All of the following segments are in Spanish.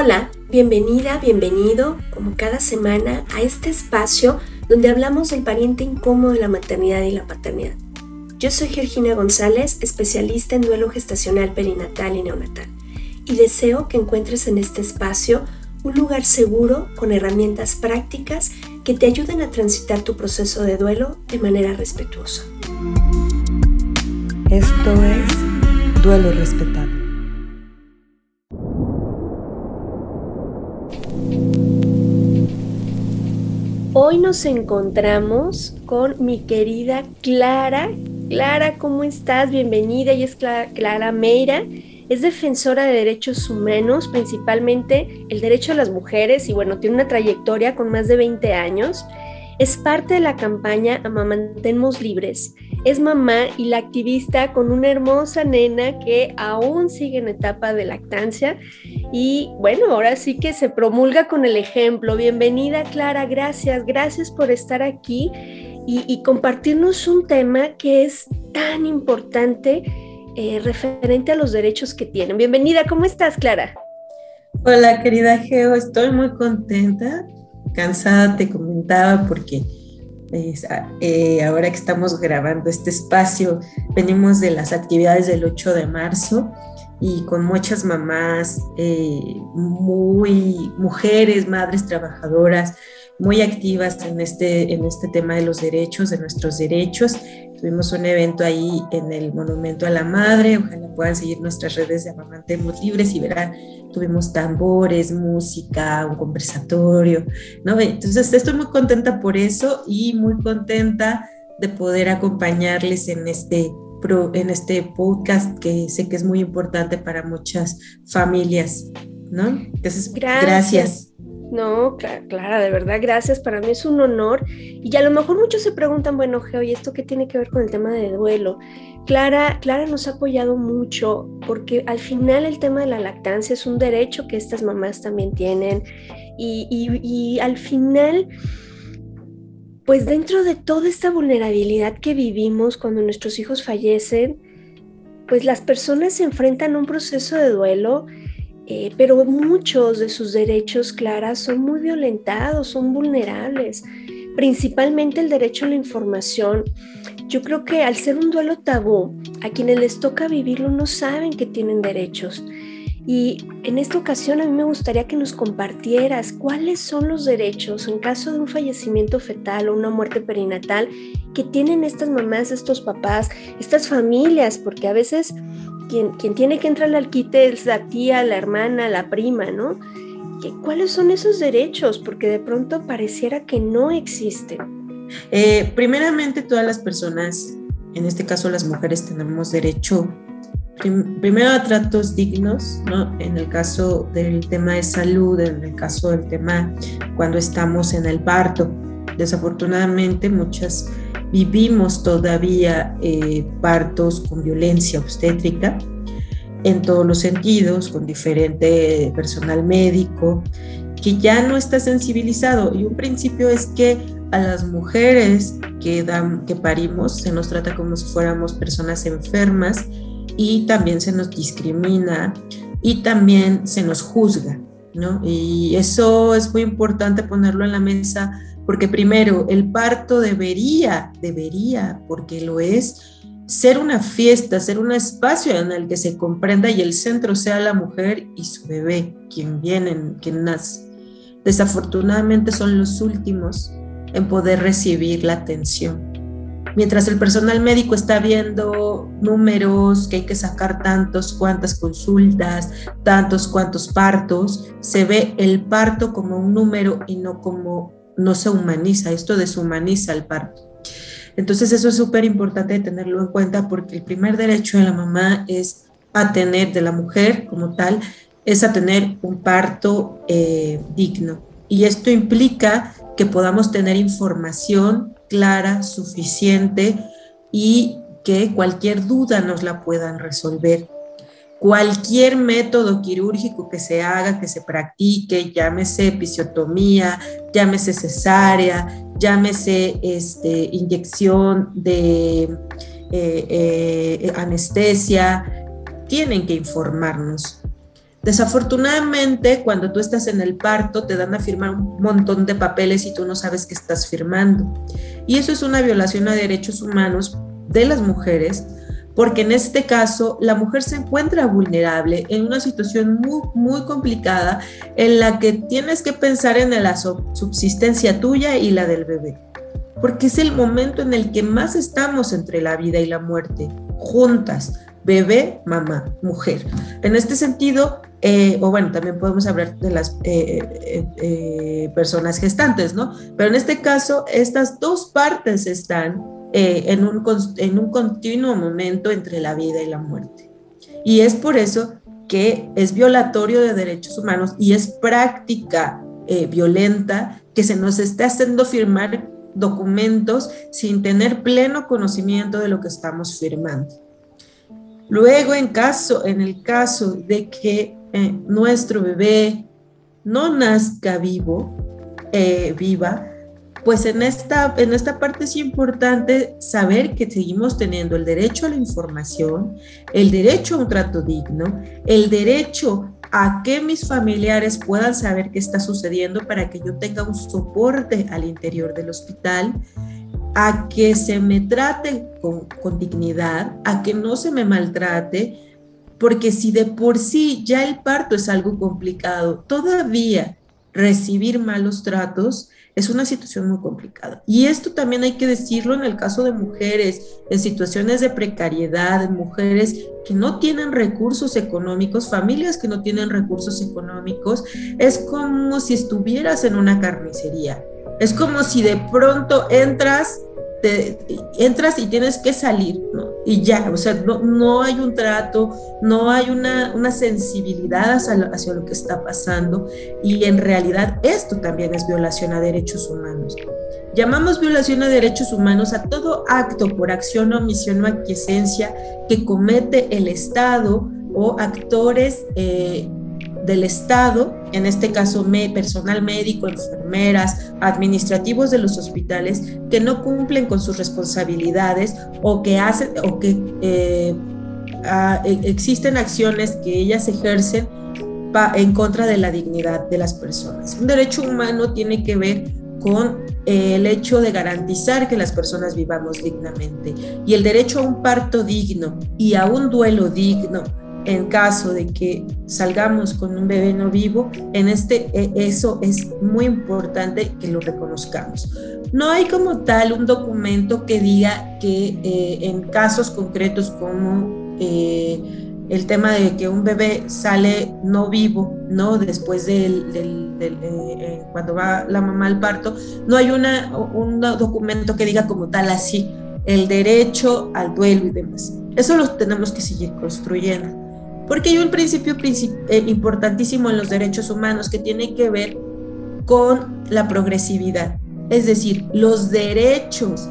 Hola, bienvenida, bienvenido, como cada semana, a este espacio donde hablamos del pariente incómodo de la maternidad y la paternidad. Yo soy Georgina González, especialista en duelo gestacional perinatal y neonatal, y deseo que encuentres en este espacio un lugar seguro con herramientas prácticas que te ayuden a transitar tu proceso de duelo de manera respetuosa. Esto es Duelo Respetado. Hoy nos encontramos con mi querida Clara. Clara, ¿cómo estás? Bienvenida. Ella es Clara, Meira. Es defensora de derechos humanos, principalmente el derecho de las mujeres, y bueno, tiene una trayectoria con más de 20 años. Es parte de la campaña Amamantemos Libres. Es mamá y la activista con una hermosa nena que aún sigue en etapa de lactancia. Y bueno, ahora sí que se promulga con el ejemplo. Bienvenida Clara, gracias, gracias por estar aquí y, compartirnos un tema que es tan importante eh, referente a los derechos que tienen. Bienvenida, ¿cómo estás Clara? Hola querida Geo, estoy muy contenta cansada, te comentaba, porque eh, ahora que estamos grabando este espacio, venimos de las actividades del 8 de marzo y con muchas mamás, eh, muy mujeres, madres trabajadoras, muy activas en este, en este tema de los derechos, de nuestros derechos. Tuvimos un evento ahí en el Monumento a la Madre, ojalá puedan seguir nuestras redes de Amamantemos Libres y verán, tuvimos tambores, música, un conversatorio, ¿no? Entonces estoy muy contenta por eso y muy contenta de poder acompañarles en este, en este podcast que sé que es muy importante para muchas familias, ¿no? Entonces, gracias. No, Clara, de verdad, gracias. Para mí es un honor. Y a lo mejor muchos se preguntan, bueno, Geo, ¿y esto qué tiene que ver con el tema de duelo? Clara, Clara nos ha apoyado mucho porque al final el tema de la lactancia es un derecho que estas mamás también tienen. Y, y al final, pues dentro de toda esta vulnerabilidad que vivimos cuando nuestros hijos fallecen, pues las personas se enfrentan a un proceso de duelo eh, pero muchos de sus derechos, Clara, son muy violentados, son vulnerables, principalmente el derecho a la información. Yo creo que al ser un duelo tabú, a quienes les toca vivirlo no saben que tienen derechos. Y en esta ocasión a mí me gustaría que nos compartieras cuáles son los derechos en caso de un fallecimiento fetal o una muerte perinatal que tienen estas mamás, estos papás, estas familias, porque a veces quien, tiene que entrar al quite es la tía, la hermana, la prima, ¿no? ¿Cuáles son esos derechos? Porque de pronto pareciera que no existen. Eh, primeramente, todas las personas, en este caso las mujeres, tenemos derecho primero a tratos dignos, ¿no? En el caso del tema de salud, en el caso del tema cuando estamos en el parto. Desafortunadamente, muchas vivimos todavía eh, partos con violencia obstétrica en todos los sentidos, con diferente personal médico, que ya no está sensibilizado. Y un principio es que a las mujeres que, dan, que parimos se nos trata como si fuéramos personas enfermas y también se nos discrimina y también se nos juzga. ¿no? Y eso es muy importante ponerlo en la mesa porque primero, el parto debería, debería, porque lo es, ser una fiesta, ser un espacio en el que se comprenda y el centro sea la mujer y su bebé, quien viene, quien nace. Desafortunadamente son los últimos en poder recibir la atención. Mientras el personal médico está viendo números, que hay que sacar tantos, cuantas consultas, tantos, cuantos partos, se ve el parto como un número y no como no se humaniza, esto deshumaniza el parto. Entonces eso es súper importante tenerlo en cuenta porque el primer derecho de la mamá es a tener, de la mujer como tal, es a tener un parto eh, digno. Y esto implica que podamos tener información clara, suficiente y que cualquier duda nos la puedan resolver cualquier método quirúrgico que se haga, que se practique, llámese episiotomía, llámese cesárea, llámese este, inyección de eh, eh, anestesia, tienen que informarnos. Desafortunadamente, cuando tú estás en el parto, te dan a firmar un montón de papeles y tú no sabes qué estás firmando. Y eso es una violación a derechos humanos de las mujeres, porque en este caso la mujer se encuentra vulnerable en una situación muy, muy complicada en la que tienes que pensar en la subsistencia tuya y la del bebé, porque es el momento en el que más estamos entre la vida y la muerte, juntas bebé, mamá, mujer. En este sentido, eh, o bueno, también podemos hablar de las eh, eh, personas gestantes, ¿no? Pero en este caso, estas dos partes están en, un, en un continuo momento entre la vida y la muerte. Y es por eso que es violatorio de derechos humanos y es práctica violenta que se nos está haciendo firmar documentos sin tener pleno conocimiento de lo que estamos firmando. Luego, en, caso, en el caso de que eh, nuestro bebé no nazca vivo, eh, viva, pues en esta, en esta parte es importante saber que seguimos teniendo el derecho a la información, el derecho a un trato digno, el derecho a que mis familiares puedan saber qué está sucediendo para que yo tenga un soporte al interior del hospital, a que se me trate con, dignidad, a que no se me maltrate, porque si de por sí ya el parto es algo complicado, todavía recibir malos tratos es una situación muy complicada. Y esto también hay que decirlo en el caso de mujeres en situaciones de precariedad, mujeres que no tienen recursos económicos, familias que no tienen recursos económicos, es como si estuvieras en una carnicería es como si de pronto entras, entras y tienes que salir, ¿no? Y ya, o sea, no, no hay un trato, no hay una, una sensibilidad hacia, lo que está pasando y en realidad esto también es violación a derechos humanos. Llamamos violación a derechos humanos a todo acto por acción, omisión o aquiescencia que comete el Estado o actores eh, del Estado, en este caso personal médico, enfermeras, administrativos de los hospitales, que no cumplen con sus responsabilidades o que hacen o que eh, e, existen acciones que ellas ejercen en contra de la dignidad de las personas. Un derecho humano tiene que ver con eh, el hecho de garantizar que las personas vivamos dignamente y el derecho a un parto digno y a un duelo digno en caso de que salgamos con un bebé no vivo, en este e, eso es muy importante que lo reconozcamos. No hay como tal un documento que diga que eh, en casos concretos como eh, el tema de que un bebé sale no vivo, ¿no? Después del, eh, cuando va la mamá al parto, no hay una, un documento que diga como tal así el derecho al duelo y demás. Eso lo tenemos que seguir construyendo porque hay un principio eh, importantísimo en los derechos humanos que tiene que ver con la progresividad. Es decir, los derechos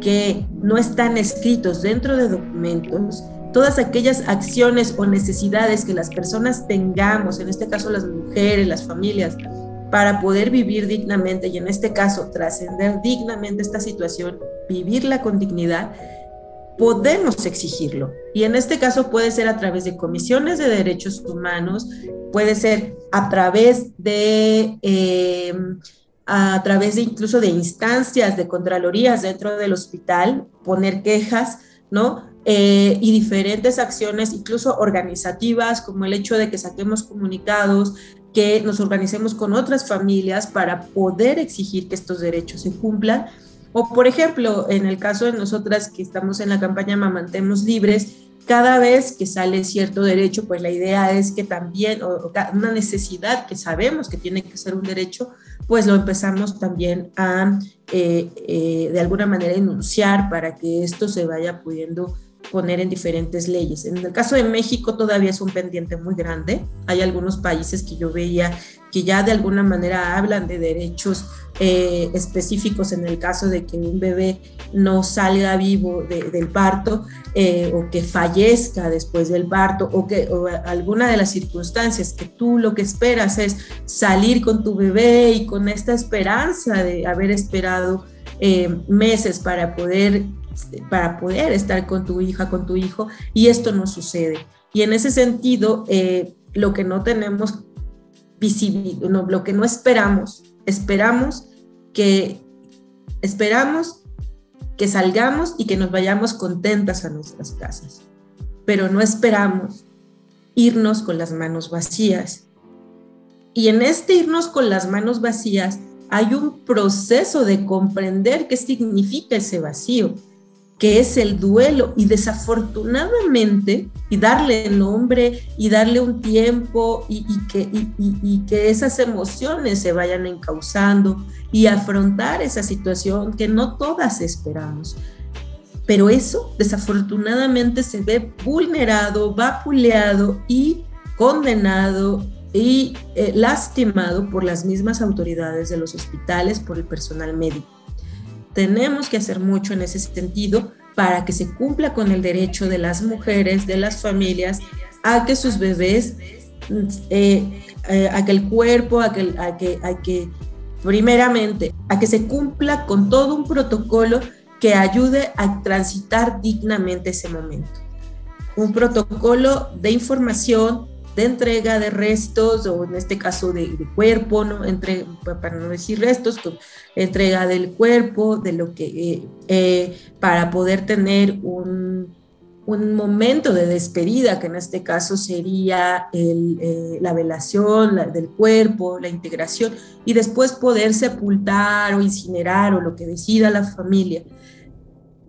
que no están escritos dentro de documentos, todas aquellas acciones o necesidades que las personas tengamos, en este caso las mujeres, las familias, para poder vivir dignamente y en este caso trascender dignamente esta situación, vivirla con dignidad, podemos exigirlo. Y en este caso puede ser a través de comisiones de derechos humanos, puede ser a través de, em, a través de incluso de instancias de contralorías dentro del hospital, poner quejas, ¿no? Eh, y diferentes acciones, incluso organizativas, como el hecho de que saquemos comunicados, que nos organicemos con otras familias para poder exigir que estos derechos se cumplan o por ejemplo, en el caso de nosotras que estamos en la campaña Mamantemos Libres, cada vez que sale cierto derecho, pues la idea es que también, o, una necesidad que sabemos que tiene que ser un derecho, pues lo empezamos también a, eh, eh, de alguna manera, enunciar para que esto se vaya pudiendo poner en diferentes leyes. En el caso de México todavía es un pendiente muy grande. Hay algunos países que yo veía que ya de alguna manera hablan de derechos eh, específicos en el caso de que un bebé no salga vivo del parto eh, o que fallezca después del parto o que alguna de las circunstancias que tú lo que esperas es salir con tu bebé y con esta esperanza de haber esperado eh, meses para poder para poder estar con tu hija, con tu hijo, y esto no sucede. Y en ese sentido, lo que no tenemos lo que no esperamos. Esperamos que esperamos que salgamos y que nos vayamos contentas a nuestras casas, pero no esperamos irnos con las manos vacías. Y en este irnos con las manos vacías hay un proceso de comprender qué significa ese vacío, que es el duelo y desafortunadamente, y darle nombre y darle un tiempo y, que, y, que esas emociones se vayan encauzando y afrontar esa situación que no todas esperamos. Pero eso desafortunadamente se ve vulnerado, vapuleado y condenado y eh, lastimado por las mismas autoridades de los hospitales, por el personal médico. Tenemos que hacer mucho en ese sentido para que se cumpla con el derecho de las mujeres, de las familias, a que sus bebés, eh, eh, a que el cuerpo, a que, a que, a que primeramente, a que se cumpla con todo un protocolo que ayude a transitar dignamente ese momento. Un protocolo de información, de entrega de restos, o en este caso de, cuerpo, ¿no? Entre, para no decir restos, entrega del cuerpo, de lo que, eh, eh, para poder tener un, un, momento de despedida, que en este caso sería eh, la velación del cuerpo, la integración, y después poder sepultar o incinerar o lo que decida la familia.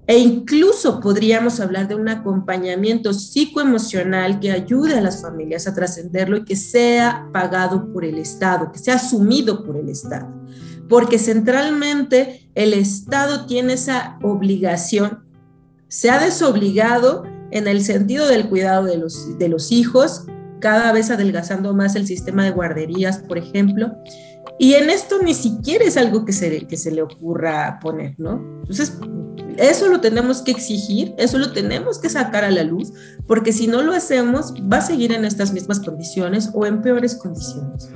E incluso podríamos hablar de un acompañamiento psicoemocional que ayude a las familias a trascenderlo y que sea pagado por el Estado, que sea asumido por el Estado. Porque centralmente el Estado tiene esa obligación, se ha desobligado en el sentido del cuidado de los, de los hijos, cada vez adelgazando más el sistema de guarderías, por ejemplo, y en esto ni siquiera es algo que se, que se le ocurra poner, ¿no? Entonces, eso lo tenemos que exigir, eso lo tenemos que sacar a la luz, porque si no lo hacemos, va a seguir en estas mismas condiciones o en peores condiciones.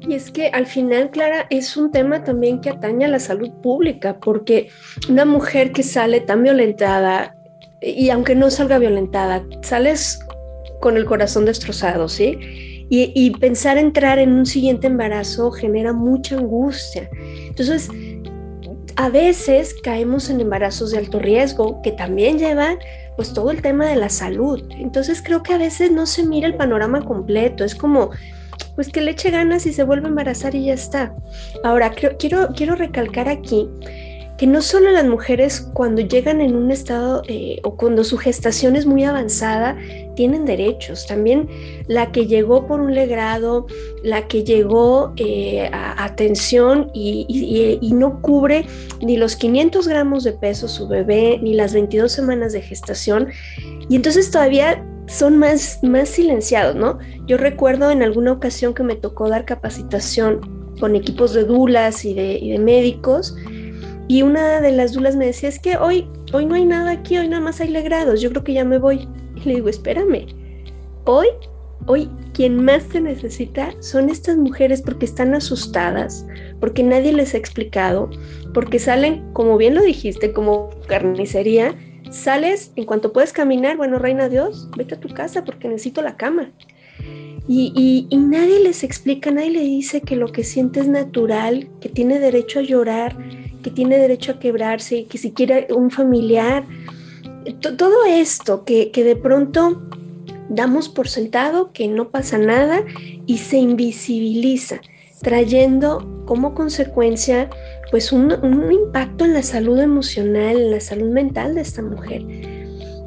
Y es que al final, Clara, es un tema también que atañe a la salud pública, porque una mujer que sale tan violentada, y aunque no salga violentada, sales con el corazón destrozado, ¿sí? Y, y pensar entrar en un siguiente embarazo genera mucha angustia. Entonces, a veces caemos en embarazos de alto riesgo que también llevan pues todo el tema de la salud. Entonces creo que a veces no se mira el panorama completo, es como pues que le eche ganas y se vuelve a embarazar y ya está. Ahora quiero, quiero recalcar aquí que no solo las mujeres cuando llegan en un estado eh, o cuando su gestación es muy avanzada tienen derechos, también la que llegó por un legrado, la que llegó eh, a atención y, no cubre ni los 500 gramos de peso su bebé, ni las 22 semanas de gestación, y entonces todavía son más, más silenciados, ¿no? Yo recuerdo en alguna ocasión que me tocó dar capacitación con equipos de dulas y de médicos, y una de las dulas me decía, es que hoy, hoy no hay nada aquí, hoy nada más hay legrados, yo creo que ya me voy. Y le digo, espérame, hoy, hoy quien más te necesita son estas mujeres porque están asustadas, porque nadie les ha explicado, porque salen, como bien lo dijiste, como carnicería, sales en cuanto puedes caminar, bueno, reina Dios, vete a tu casa porque necesito la cama. Y, y, nadie les explica, nadie le dice que lo que siente es natural, que tiene derecho a llorar, que tiene derecho a quebrarse, que si quiere un familiar, todo esto que, de pronto damos por sentado que no pasa nada y se invisibiliza, trayendo como consecuencia pues un, un, impacto en la salud emocional, en la salud mental de esta mujer,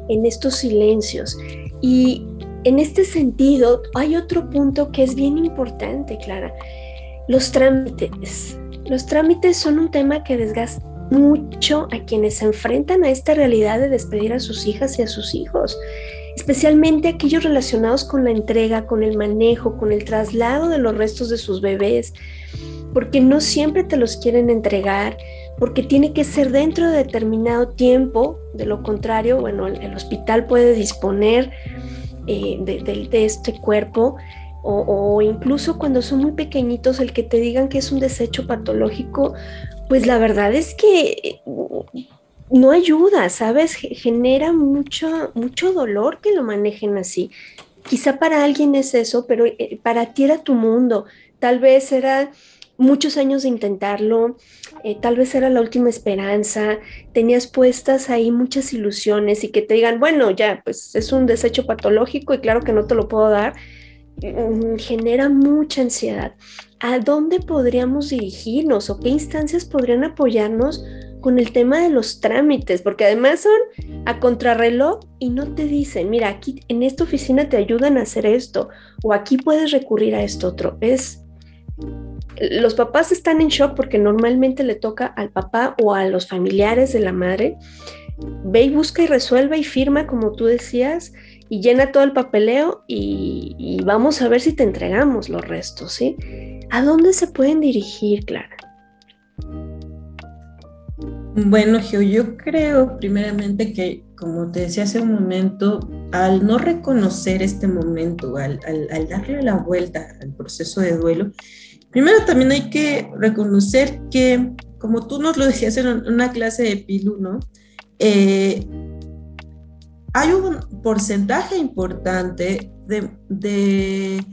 en estos silencios. Y en este sentido hay otro punto que es bien importante, Clara, los trámites. Los trámites son un tema que desgasta mucho a quienes se enfrentan a esta realidad de despedir a sus hijas y a sus hijos, especialmente aquellos relacionados con la entrega, con el manejo, con el traslado de los restos de sus bebés, porque no siempre te los quieren entregar, porque tiene que ser dentro de determinado tiempo, de lo contrario, bueno, el, hospital puede disponer eh, de este cuerpo o, incluso cuando son muy pequeñitos, el que te digan que es un desecho patológico, pues la verdad es que mm, no ayuda, ¿sabes? Genera mucho, mucho dolor que lo manejen así. quizá para alguien es eso, pero eh, para ti era tu mundo. Tal vez era muchos años de intentarlo, eh, tal vez era la última esperanza, tenías puestas ahí muchas ilusiones y que te digan, bueno, ya, pues es un desecho patológico y claro que no te lo puedo dar, genera mucha ansiedad. ¿A dónde podríamos dirigirnos o qué instancias podrían apoyarnos con el tema de los trámites? Porque además son a contrarreloj y no te dicen, mira, aquí en esta oficina te ayudan a hacer esto o aquí puedes recurrir a esto otro. Es los papás están en shock porque normalmente le toca al papá o a los familiares de la madre. Ve y busca y resuelve y firma, como tú decías, y llena todo el papeleo y, vamos a ver si te entregamos los restos, ¿sí? ¿A dónde se pueden dirigir, Clara? Bueno, Gio, yo creo primeramente que, como te decía hace un momento, al no reconocer este momento, al darle la vuelta al proceso de duelo, Primero también hay que reconocer que, como tú nos lo decías en una clase de PILU, ¿no? Eh, hay un porcentaje importante de, de,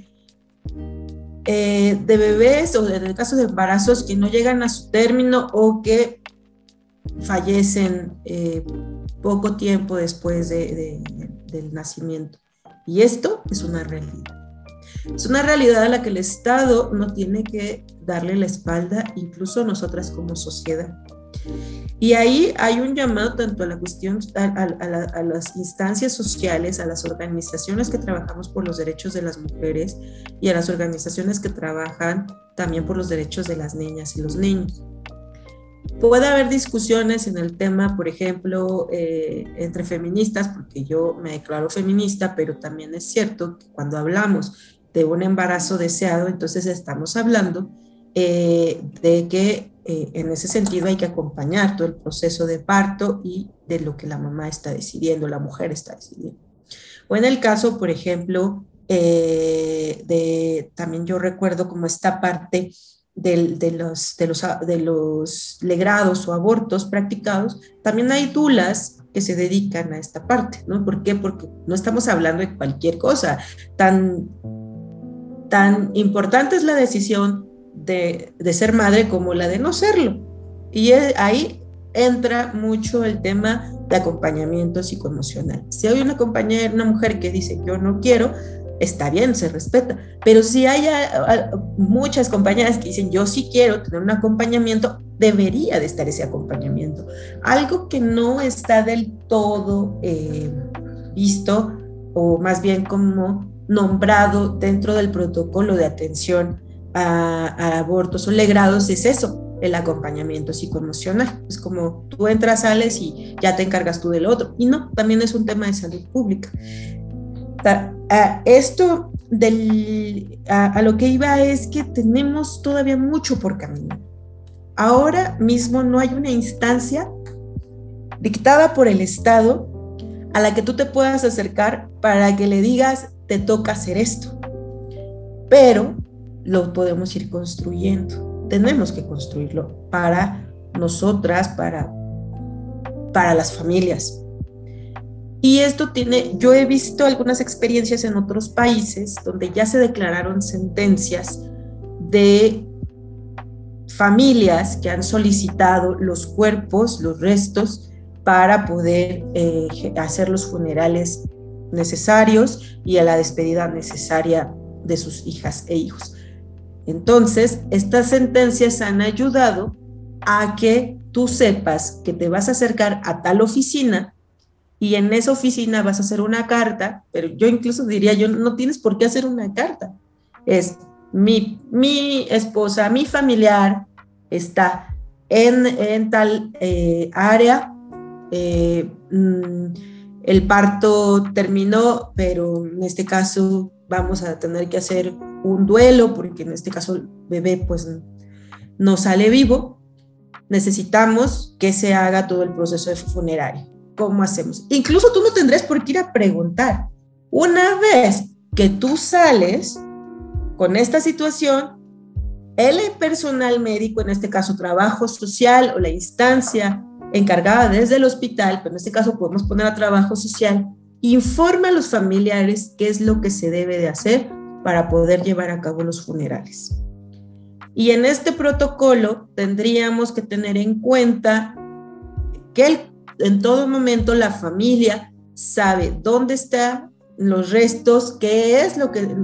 eh, bebés o en el caso de embarazos que no llegan a su término o que fallecen eh, poco tiempo después del nacimiento. Y esto es una realidad. Es una realidad a la que el Estado no tiene que darle la espalda, incluso nosotras como sociedad. Y ahí hay un llamado tanto a la cuestión, a, las instancias sociales, a las organizaciones que trabajamos por los derechos de las mujeres y a las organizaciones que trabajan también por los derechos de las niñas y los niños. Puede haber discusiones en el tema, por ejemplo, eh, entre feministas, porque yo me declaro feminista, pero también es cierto que cuando hablamos de un embarazo deseado, entonces estamos hablando eh, de que eh, en ese sentido hay que acompañar todo el proceso de parto y de lo que la mamá está decidiendo, la mujer está decidiendo. O en el caso, por ejemplo, eh, de también yo recuerdo como esta parte de, los, de, los, de los legrados o abortos practicados, también hay dulas que se dedican a esta parte, ¿no? ¿Por qué? Porque no estamos hablando de cualquier cosa tan tan importante es la decisión de, ser madre como la de no serlo. Y ahí entra mucho el tema de acompañamiento psicoemocional. Si hay una compañera, una mujer que dice yo no quiero, está bien, se respeta. Pero si hay muchas compañeras que dicen yo sí quiero tener un acompañamiento, debería de estar ese acompañamiento. Algo que no está del todo eh, visto, o más bien como nombrado dentro del protocolo de atención a, abortos o legrados es eso, el acompañamiento psicoemocional. Es como tú entras, sales y ya te encargas tú del otro. Y no, también es un tema de salud pública. esto del, a, lo que iba es que tenemos todavía mucho por caminar. Ahora mismo no hay una instancia dictada por el Estado a la que tú te puedas acercar para que le digas, te toca hacer esto. Pero lo podemos ir construyendo. Tenemos que construirlo para nosotras, para, para las familias. Y esto tiene, yo he visto algunas experiencias en otros países donde ya se declararon sentencias de familias que han solicitado los cuerpos, los restos, para poder eh, hacer los funerales necesarios y a la despedida necesaria de sus hijas e hijos. Entonces, estas sentencias han ayudado a que tú sepas que te vas a acercar a tal oficina y en esa oficina vas a hacer una carta, pero yo incluso diría, yo no tienes por qué hacer una carta. Es mi, mi esposa, mi familiar está en, en tal eh, área. Eh, mm, el parto terminó, pero en este caso vamos a tener que hacer un duelo porque en este caso el bebé pues no sale vivo. Necesitamos que se haga todo el proceso de funerario. ¿Cómo hacemos? Incluso tú no tendrás por qué ir a preguntar. Una vez que tú sales con esta situación, el personal médico, en este caso trabajo social o la instancia encargada desde el hospital, pero en este caso podemos poner a trabajo social, informa a los familiares qué es lo que se debe de hacer para poder llevar a cabo los funerales. Y en este protocolo tendríamos que tener en cuenta que en todo momento la familia sabe dónde están los restos, qué es lo que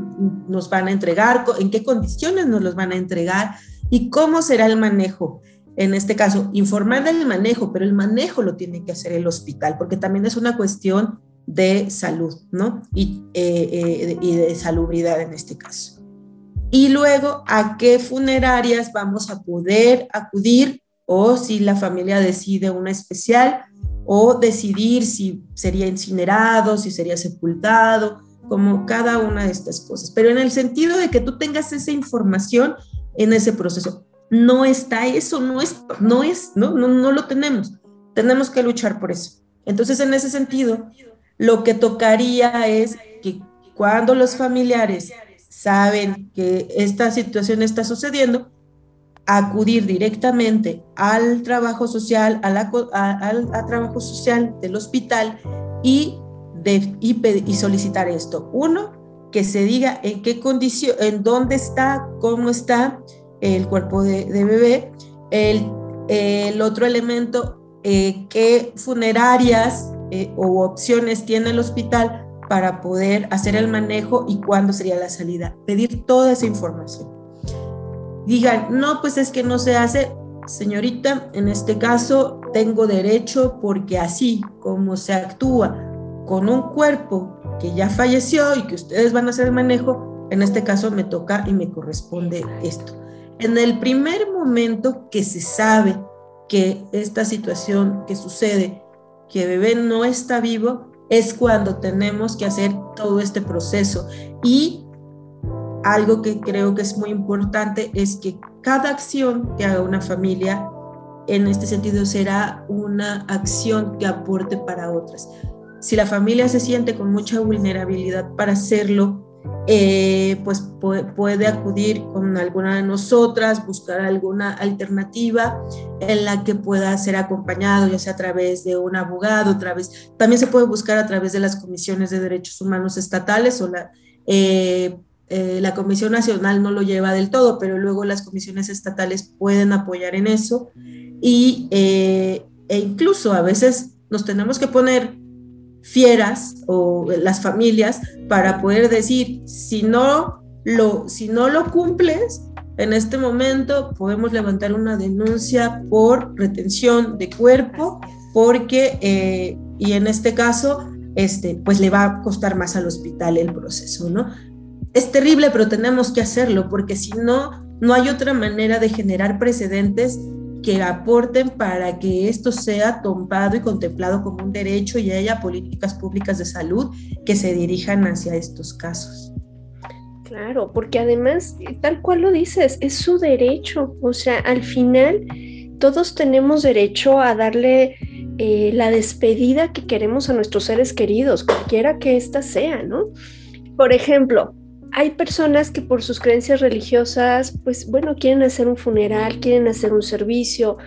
nos van a entregar, en qué condiciones nos los van a entregar y cómo será el manejo. En este caso, informar del manejo, pero el manejo lo tiene que hacer el hospital, porque también es una cuestión de salud, ¿no? Y, eh, eh, y de salubridad en este caso y luego a qué funerarias vamos a poder acudir o si la familia decide una especial o decidir si sería incinerado, si sería sepultado, como cada una de estas cosas. Pero en el sentido de que tú tengas esa información en ese proceso. No está eso, no es, no es, no, no, no lo tenemos. Tenemos que luchar por eso. Entonces, en ese sentido, lo que tocaría es que cuando los familiares saben que esta situación está sucediendo, acudir directamente al trabajo social, al trabajo social del hospital y, de, y, solicitar esto. Uno, que se diga en qué condición, en dónde está, cómo está el cuerpo de, bebé. El, el, otro elemento, eh, qué funerarias eh, o opciones tiene el hospital para poder hacer el manejo y cuándo sería la salida. Pedir toda esa información. Digan, no, pues es que no se hace, señorita, en este caso tengo derecho porque así como se actúa con un cuerpo que ya falleció y que ustedes van a hacer el manejo, en este caso me toca y me corresponde esto. En el primer momento que se sabe que esta situación que sucede, que bebé no está vivo, es cuando tenemos que hacer todo este proceso. Y algo que creo que es muy importante es que cada acción que haga una familia, en este sentido, será una acción que aporte para otras. Si la familia se siente con mucha vulnerabilidad para hacerlo, eh, pues puede acudir con alguna de nosotras, buscar alguna alternativa en la que pueda ser acompañado, ya sea a través de un abogado, otra vez. También se puede buscar a través de las comisiones de derechos humanos estatales o la, eh, eh, la Comisión Nacional no lo lleva del todo, pero luego las comisiones estatales pueden apoyar en eso y, e incluso a veces nos tenemos que poner fieras o las familias para poder decir, si no lo, si no lo cumples, en este momento podemos levantar una denuncia por retención de cuerpo, porque, eh, y en este caso, este, pues le va a costar más al hospital el proceso, ¿no? Es terrible, pero tenemos que hacerlo, porque si no, no hay otra manera de generar precedentes que aporten para que esto sea tomado y contemplado como un derecho y haya políticas públicas de salud que se dirijan hacia estos casos. Claro, porque además, tal cual lo dices, es su derecho. O sea, al final todos tenemos derecho a darle eh, la despedida que queremos a nuestros seres queridos, cualquiera que ésta sea, ¿no? Por ejemplo, hay personas que por sus creencias religiosas, pues bueno, quieren hacer un funeral, quieren hacer un servicio,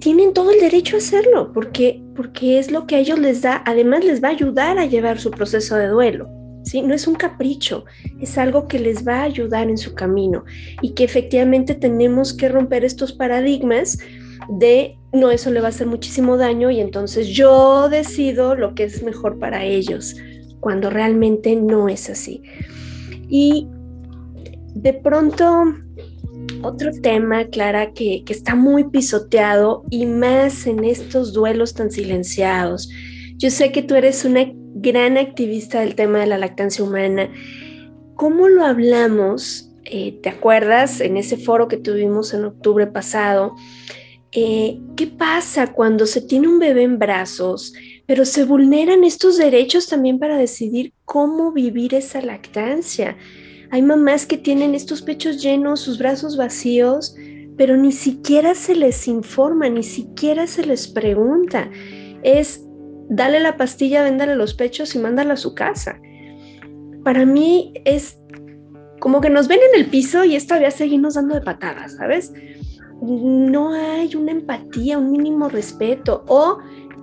tienen todo el derecho a hacerlo, porque, porque es lo que a ellos les da, además les va a ayudar a llevar su proceso de duelo. ¿sí? No es un capricho, es algo que les va a ayudar en su camino y que efectivamente tenemos que romper estos paradigmas de no, eso le va a hacer muchísimo daño y entonces yo decido lo que es mejor para ellos, cuando realmente no es así. Y de pronto, otro tema, Clara, que, está muy pisoteado y más en estos duelos tan silenciados. Yo sé que tú eres una gran activista del tema de la lactancia humana. ¿Cómo lo hablamos? Eh, ¿Te acuerdas en ese foro que tuvimos en octubre pasado? Eh, ¿Qué pasa cuando se tiene un bebé en brazos, pero se vulneran estos derechos también para decidir cómo vivir esa lactancia. Hay mamás que tienen estos pechos llenos, sus brazos vacíos, pero ni siquiera se les informa, ni siquiera se les pregunta. Es dale la pastilla, véndale los pechos y mándala a su casa. Para mí es como que nos ven en el piso y esta vez seguimos dando de patadas, ¿sabes? No hay una empatía, un mínimo respeto o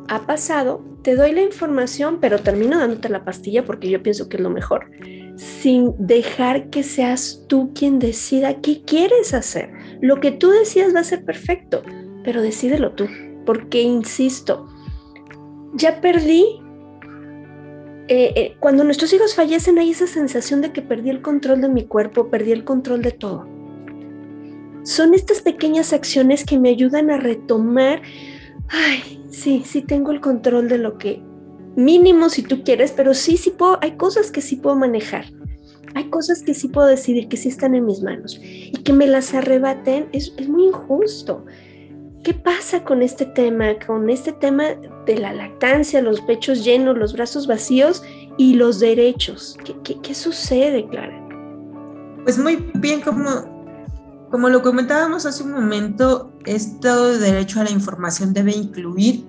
ha pasado, te doy la información, pero termino dándote la pastilla porque yo pienso que es lo mejor, sin dejar que seas tú quien decida qué quieres hacer. Lo que tú decidas va a ser perfecto, pero decídelo tú, porque insisto, ya perdí. Eh, eh, cuando nuestros hijos fallecen hay esa sensación de que perdí el control de mi cuerpo, perdí el control de todo. Son estas pequeñas acciones que me ayudan a retomar ay, sí, sí tengo el control de lo que mínimo si tú quieres, pero sí, sí puedo, hay cosas que sí puedo manejar. Hay cosas que sí puedo decidir, que sí están en mis manos. Y que me las arrebaten es, es muy injusto. ¿Qué pasa con este tema? Con este tema de la lactancia, los pechos llenos, los brazos vacíos y los derechos. ¿Qué, qué, sucede, Clara? Pues muy bien, como como lo comentábamos hace un momento, este derecho a la información debe incluir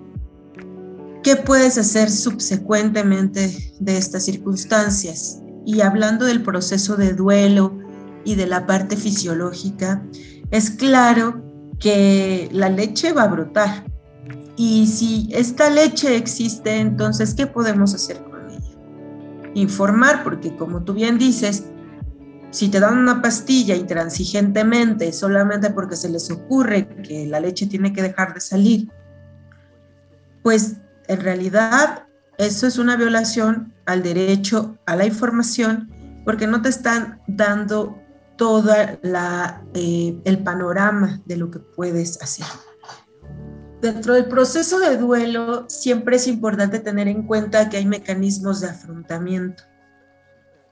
qué puedes hacer subsecuentemente de estas circunstancias. Y hablando del proceso de duelo y de la parte fisiológica, es claro que la leche va a brotar. Y si esta leche existe, entonces, ¿qué podemos hacer con ella? Informar, porque como tú bien dices, si te dan una pastilla intransigentemente solamente porque se les ocurre que la leche tiene que dejar de salir, pues en realidad eso es una violación al derecho a la información porque no te están dando todo eh, el panorama de lo que puedes hacer. Dentro del proceso de duelo siempre es importante tener en cuenta que hay mecanismos de afrontamiento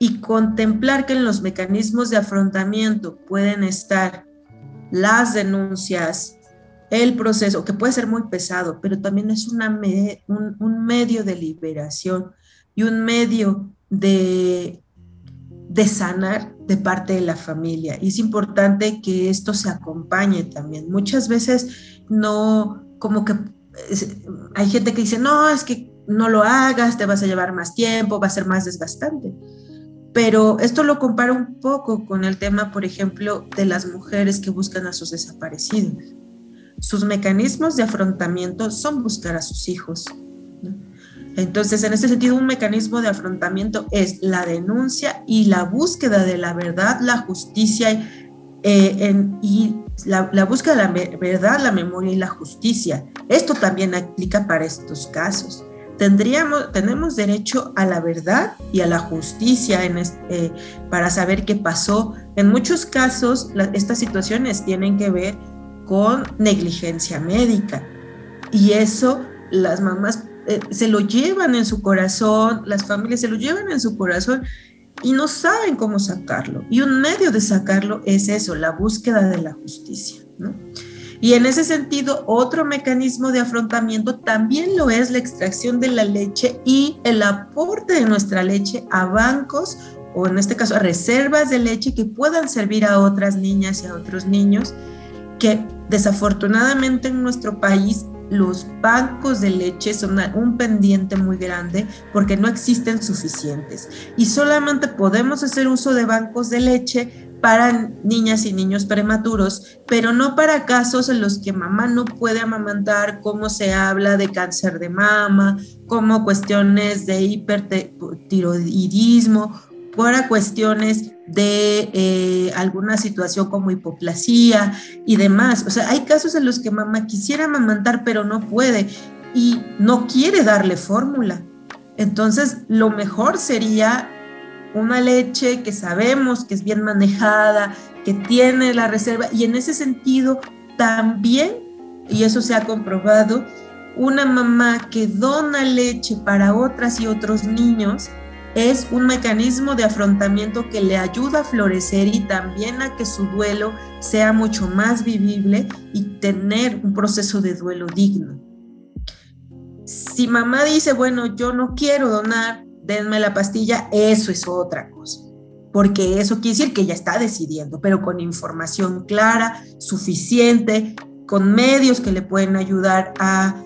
y contemplar que en los mecanismos de afrontamiento pueden estar las denuncias, el proceso, que puede ser muy pesado, pero también es una un, medio de liberación y un medio de, de sanar de parte de la familia. Y es importante que esto se acompañe también. Muchas veces no, como que hay gente que dice, no, es que no lo hagas, te vas a llevar más tiempo, va a ser más desgastante pero esto lo comparo un poco con el tema, por ejemplo, de las mujeres que buscan a sus desaparecidos. Sus mecanismos de afrontamiento son buscar a sus hijos. Entonces, en este sentido, un mecanismo de afrontamiento es la denuncia y la búsqueda de la verdad, la justicia eh, y la, la, búsqueda de la verdad, la memoria y la justicia. Esto también aplica para estos casos tendríamos, tenemos derecho a la verdad y a la justicia en eh, para saber qué pasó. En muchos casos, estas situaciones tienen que ver con negligencia médica y eso las mamás eh, se lo llevan en su corazón, las familias se lo llevan en su corazón y no saben cómo sacarlo. Y un medio de sacarlo es eso, la búsqueda de la justicia, ¿no? Y en ese sentido, otro mecanismo de afrontamiento también lo es la extracción de la leche y el aporte de nuestra leche a bancos o en este caso a reservas de leche que puedan servir a otras niñas y a otros niños que desafortunadamente en nuestro país los bancos de leche son un pendiente muy grande porque no existen suficientes. Y solamente podemos hacer uso de bancos de leche para niñas y niños prematuros, pero no para casos en los que mamá no puede amamantar, como se habla de cáncer de mama, como cuestiones de hipertiroidismo, para cuestiones de eh, alguna situación como hipoplasía y demás. O sea, hay casos en los que mamá quisiera amamantar, pero no puede y no quiere darle fórmula. Entonces, lo mejor sería una leche que sabemos que es bien manejada, que tiene la reserva y en ese sentido también, y eso se ha comprobado, una mamá que dona leche para otras y otros niños es un mecanismo de afrontamiento que le ayuda a florecer y también a que su duelo sea mucho más vivible y tener un proceso de duelo digno. Si mamá dice, bueno, yo no quiero donar, denme la pastilla, eso es otra cosa. Porque eso quiere decir que ella está decidiendo, pero con información clara, suficiente, con medios que le pueden ayudar a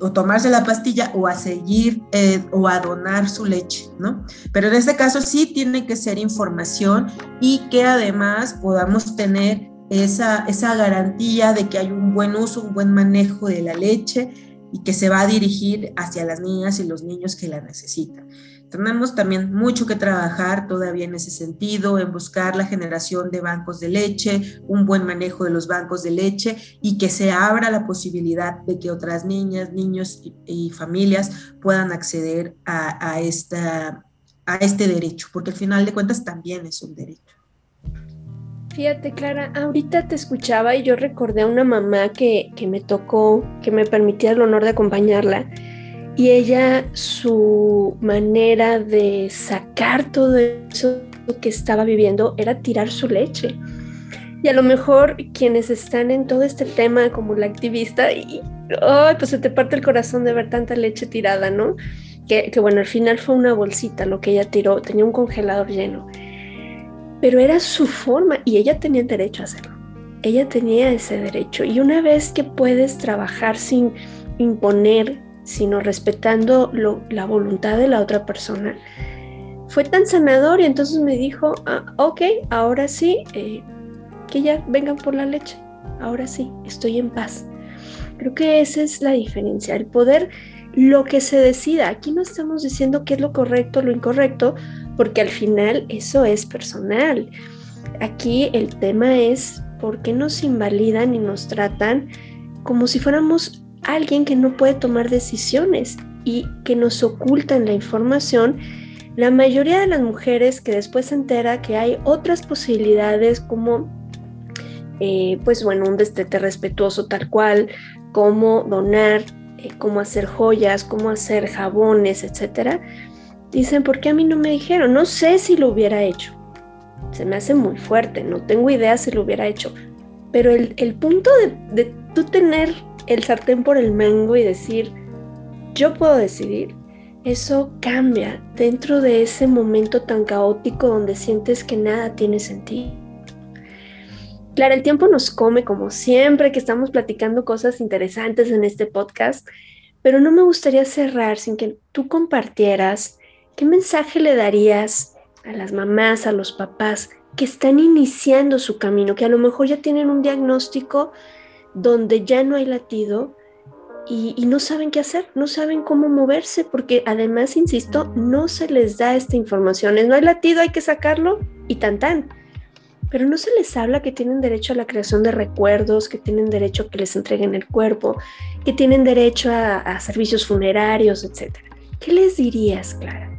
o tomarse la pastilla o a seguir eh, o a donar su leche, ¿no? Pero en este caso sí tiene que ser información y que además podamos tener esa, esa garantía de que hay un buen uso, un buen manejo de la leche y que se va a dirigir hacia las niñas y los niños que la necesitan. Tenemos también mucho que trabajar todavía en ese sentido, en buscar la generación de bancos de leche, un buen manejo de los bancos de leche y que se abra la posibilidad de que otras niñas, niños y, familias puedan acceder a, esta, a este derecho, porque al final de cuentas también es un derecho. Fíjate, Clara, ahorita te escuchaba y yo recordé a una mamá que, que me tocó, que me permitía el honor de acompañarla y ella, su manera de sacar todo eso que estaba viviendo era tirar su leche. Y a lo mejor quienes están en todo este tema como la activista, y pues se te parte el corazón de ver tanta leche tirada, ¿no? Que bueno, al final fue una bolsita lo que ella tiró, tenía un congelador lleno. Pero era su forma y ella tenía derecho a hacerlo. Ella tenía ese derecho. Y una vez que puedes trabajar sin imponer sino respetando la voluntad de la otra persona, fue tan sanador y entonces me dijo, ah, ok, ahora sí, eh, que ya vengan por la leche, ahora sí, estoy en paz. Creo que esa es la diferencia, el poder, lo que se decida. Aquí no estamos diciendo qué es lo correcto, lo incorrecto, porque al final eso es personal. Aquí el tema es por qué nos invalidan y nos tratan como si fuéramos alguien que no puede tomar decisiones y que nos ocultan la información, la mayoría de las mujeres que después se entera que hay otras posibilidades como, eh, pues bueno, un destete respetuoso tal cual, como donar, eh, cómo hacer joyas, cómo hacer jabones, etcétera, dicen, ¿por qué a mí no me dijeron? No sé si lo hubiera hecho. Se me hace muy fuerte, no tengo idea si lo hubiera hecho. Pero el, punto de, de tú tener el sartén por el mango y decir, yo puedo decidir, eso cambia dentro de ese momento tan caótico donde sientes que nada tiene sentido. Claro, el tiempo nos come como siempre que estamos platicando cosas interesantes en este podcast, pero no me gustaría cerrar sin que tú compartieras qué mensaje le darías a las mamás, a los papás que están iniciando su camino, que a lo mejor ya tienen un diagnóstico donde ya no hay latido y, no saben qué hacer, no saben cómo moverse, porque además, insisto, no se les da esta información. No hay latido, hay que sacarlo y tan tan. Pero no se les habla que tienen derecho a la creación de recuerdos, que tienen derecho a que les entreguen el cuerpo, que tienen derecho a, a servicios funerarios, etc. ¿Qué les dirías, Clara?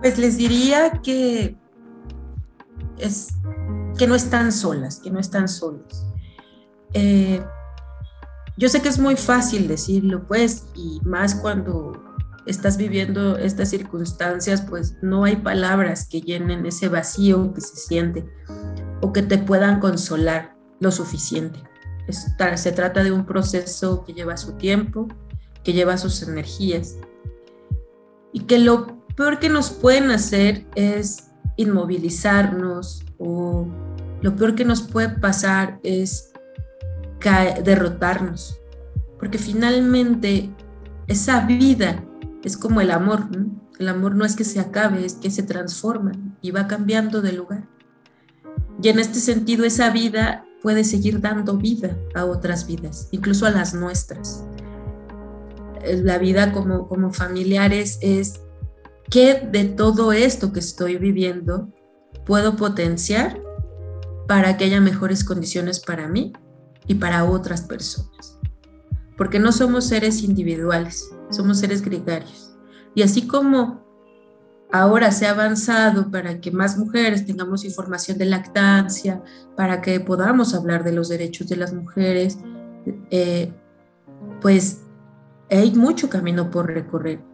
Pues les diría que es que no están solas, que no están solos. Eh, yo sé que es muy fácil decirlo, pues, y más cuando estás viviendo estas circunstancias, pues no hay palabras que llenen ese vacío que se siente o que te puedan consolar lo suficiente. se trata de un proceso que lleva su tiempo, que lleva sus energías y que lo peor que nos pueden hacer es inmovilizarnos o lo peor que nos puede pasar es derrotarnos, porque finalmente esa vida es como el amor, el amor no es que se acabe, es que se transforma y va cambiando de lugar. Y en este sentido esa vida puede seguir dando vida a otras vidas, incluso a las nuestras. La vida como, como familiares es qué de todo esto que estoy viviendo puedo potenciar para que haya mejores condiciones para mí y para otras personas. Porque no somos seres individuales, somos seres gregarios. Y así como ahora se ha avanzado para que más mujeres tengamos información de lactancia, para que podamos hablar de los derechos de las mujeres, eh, pues hay mucho camino por recorrer.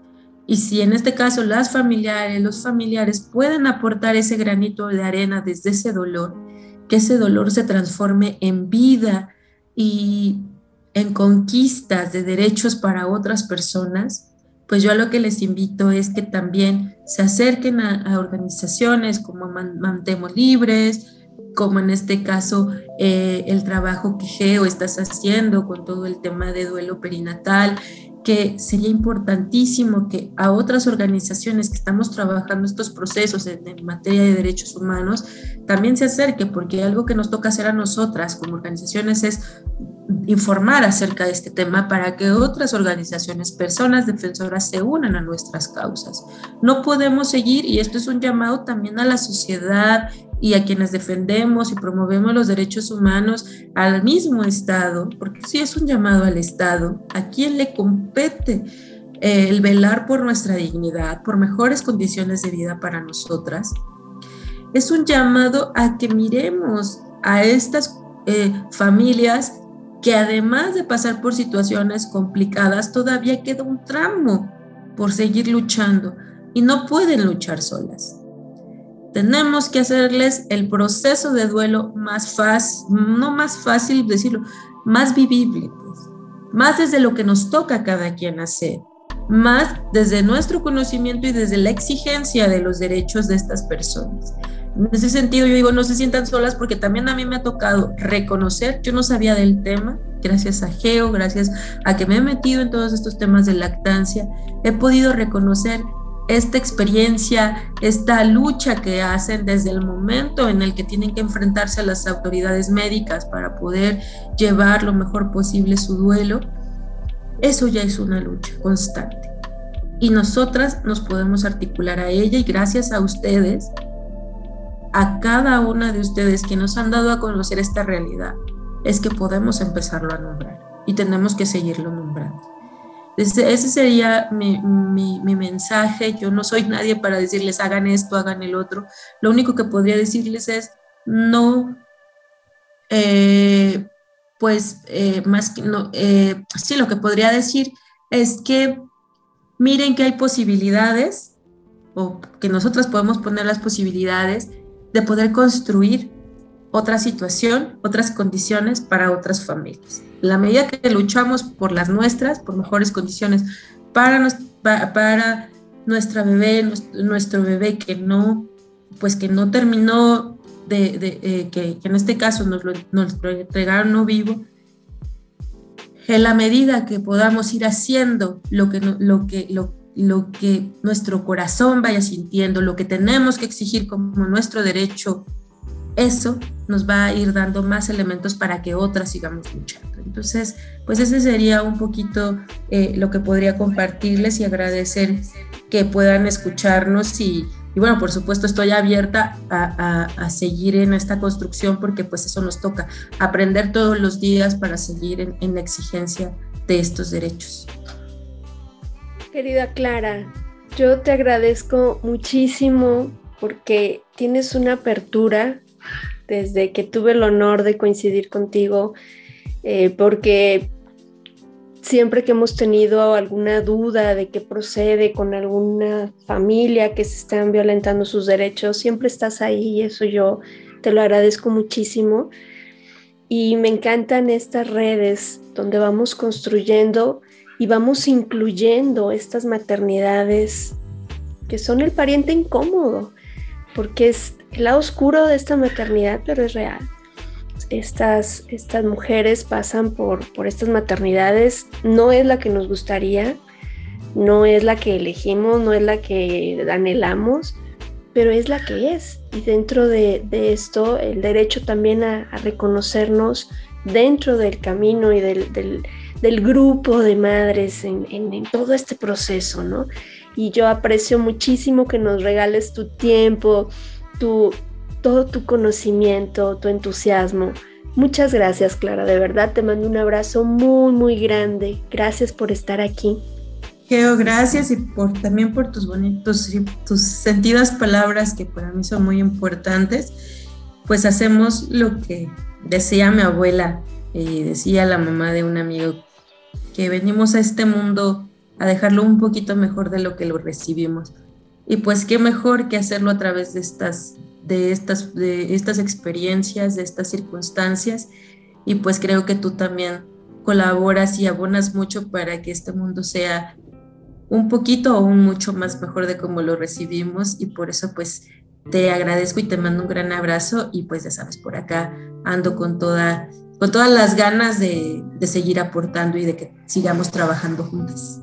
Y si en este caso las familiares, los familiares pueden aportar ese granito de arena desde ese dolor, que ese dolor se transforme en vida y en conquistas de derechos para otras personas, pues yo a lo que les invito es que también se acerquen a, organizaciones como Mantemos Libres, como en este caso eh, el trabajo que Geo estás haciendo con todo el tema de duelo perinatal, que sería importantísimo que a otras organizaciones que estamos trabajando estos procesos en, materia de derechos humanos también se acerque, porque algo que nos toca hacer a nosotras como organizaciones es informar acerca de este tema para que otras organizaciones, personas defensoras se unan a nuestras causas. No podemos seguir, y esto es un llamado también a la sociedad y a quienes defendemos y promovemos los derechos humanos, al mismo Estado, porque sí es un llamado al Estado, a quien le compete eh, el velar por nuestra dignidad, por mejores condiciones de vida para nosotras. Es un llamado a que miremos a estas eh, familias que además de pasar por situaciones complicadas, todavía queda un tramo por seguir luchando y no pueden luchar solas. Tenemos que hacerles el proceso de duelo más fácil, no más fácil decirlo, más vivible, pues. más desde lo que nos toca a cada quien hacer, más desde nuestro conocimiento y desde la exigencia de los derechos de estas personas. En ese sentido, yo digo, no se sientan solas porque también a mí me ha tocado reconocer, yo no sabía del tema, gracias a Geo, gracias a que me he metido en todos estos temas de lactancia, he podido reconocer esta experiencia, esta lucha que hacen desde el momento en el que tienen que enfrentarse a las autoridades médicas para poder llevar lo mejor posible su duelo, eso ya es una lucha constante. Y nosotras nos podemos articular a ella y gracias a ustedes a cada una de ustedes que nos han dado a conocer esta realidad, es que podemos empezarlo a nombrar y tenemos que seguirlo nombrando. Ese, sería mi, mensaje. Yo no soy nadie para decirles hagan esto, hagan el otro. Lo único que podría decirles es no, eh, pues eh, más que no, eh, sí, lo que podría decir es que miren que hay posibilidades o que nosotros podemos poner las posibilidades de poder construir otra situación, otras condiciones para otras familias. La medida que luchamos por las nuestras, por mejores condiciones para, para, nuestra bebé, nuestro, bebé que no, pues que no terminó de, eh, que, en este caso nos lo, nos lo entregaron no vivo, en la medida que podamos ir haciendo lo que, lo que, lo, lo que nuestro corazón vaya sintiendo, lo que tenemos que exigir como nuestro derecho, eso nos va a ir dando más elementos para que otras sigamos luchando. Entonces, pues ese sería un poquito eh, lo que podría compartirles y agradecer que puedan escucharnos y, bueno, por supuesto estoy abierta a, seguir en esta construcción porque pues eso nos toca, aprender todos los días para seguir en la exigencia de estos derechos. Querida Clara, yo te agradezco muchísimo porque tienes una apertura desde que tuve el honor de coincidir contigo, eh, porque siempre que hemos tenido alguna duda de qué procede con alguna familia que se están violentando sus derechos, siempre estás ahí y eso yo te lo agradezco muchísimo. Y me encantan estas redes donde vamos construyendo y vamos incluyendo estas maternidades que son el pariente incómodo, porque es el lado oscuro de esta maternidad, pero es real. Estas, estas mujeres pasan por, por estas maternidades, no es la que nos gustaría, no es la que elegimos, no es la que anhelamos, pero es la que es. Y dentro de, esto, el derecho también a, reconocernos dentro del camino y del del grupo de madres en, todo este proceso, ¿no? Y yo aprecio muchísimo que nos regales tu tiempo, tu, todo tu conocimiento, tu entusiasmo. Muchas gracias, Clara, de verdad te mando un abrazo muy, muy grande. Gracias por estar aquí. Geo, gracias y por, también por tus bonitos, tus sentidas palabras que para mí son muy importantes. Pues hacemos lo que decía mi abuela y decía la mamá de un amigo que venimos a este mundo a dejarlo un poquito mejor de lo que lo recibimos. Y pues qué mejor que hacerlo a través de estas, de estas, de estas experiencias, de estas circunstancias. Y pues creo que tú también colaboras y abonas mucho para que este mundo sea un poquito o un mucho más mejor de como lo recibimos. Y por eso pues te agradezco y te mando un gran abrazo. Y pues ya sabes, por acá ando con toda con todas las ganas de, seguir aportando y de que sigamos trabajando juntas.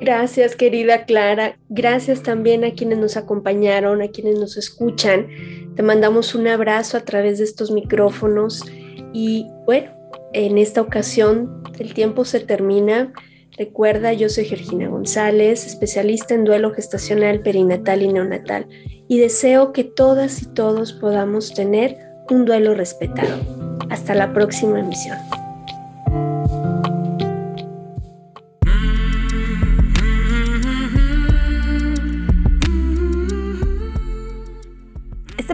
Gracias, querida Clara. Gracias también a quienes nos acompañaron, a quienes nos escuchan. Te mandamos un abrazo a través de estos micrófonos y bueno, en esta ocasión el tiempo se termina. Recuerda, yo soy Georgina González, especialista en duelo gestacional, perinatal y neonatal, y deseo que todas y todos podamos tener un duelo respetado. Hasta la próxima emisión.